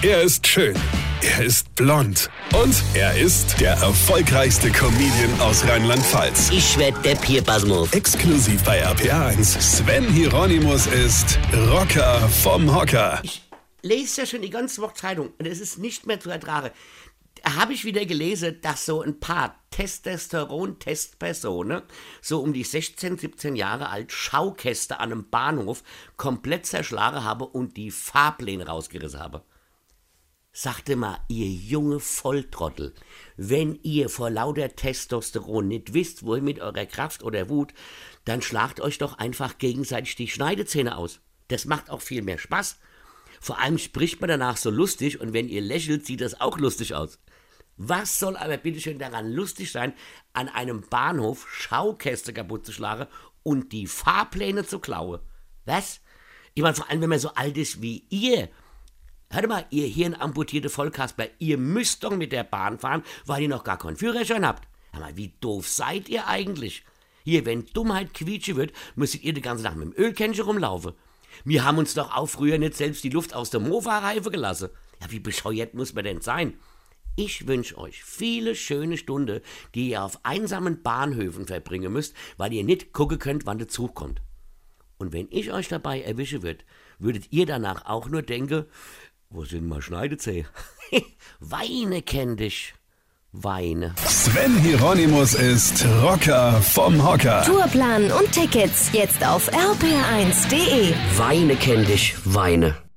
Er ist schön. Er ist blond. Und er ist der erfolgreichste Comedian aus Rheinland-Pfalz. Ich werd der Pierpasmus. Exklusiv bei RPA1. Sven Hieronymus ist Rocker vom Hocker. Ich lese ja schon die ganze Woche Zeitung und es ist nicht mehr zu ertragen. Da habe ich wieder gelesen, dass so ein paar Testosteron-Testpersonen, so um die 16, 17 Jahre alt, Schaukäste an einem Bahnhof komplett zerschlagen habe und die Fahrpläne rausgerissen habe. Sagte mal, ihr junge Volltrottel, wenn ihr vor lauter Testosteron nicht wisst, wohin mit eurer Kraft oder Wut, dann schlagt euch doch einfach gegenseitig die Schneidezähne aus. Das macht auch viel mehr Spaß. Vor allem spricht man danach so lustig und wenn ihr lächelt, sieht das auch lustig aus. Was soll aber bitteschön daran lustig sein, an einem Bahnhof Schaukäste kaputt zu schlagen und die Fahrpläne zu klauen? Was? Ich meine, vor allem, wenn man so alt ist wie ihr. Hört mal, ihr hirnamputierte Vollkasper, ihr müsst doch mit der Bahn fahren, weil ihr noch gar keinen Führerschein habt. Hör mal, wie doof seid ihr eigentlich? Hier, wenn Dummheit quietsche wird, müsstet ihr die ganze Nacht mit dem Ölkännchen rumlaufen. Wir haben uns doch auch früher nicht selbst die Luft aus der Mofa-Reife gelassen. Ja, wie bescheuert muss man denn sein? Ich wünsche euch viele schöne Stunden, die ihr auf einsamen Bahnhöfen verbringen müsst, weil ihr nicht gucken könnt, wann der Zug kommt. Und wenn ich euch dabei erwische wird, würdet ihr danach auch nur denken, wo sind mal Schneidezäh? Weine kenn dich. Weine. Sven Hieronymus ist Rocker vom Hocker. Tourplan und Tickets jetzt auf rpr1.de. Weine kenn dich. Weine.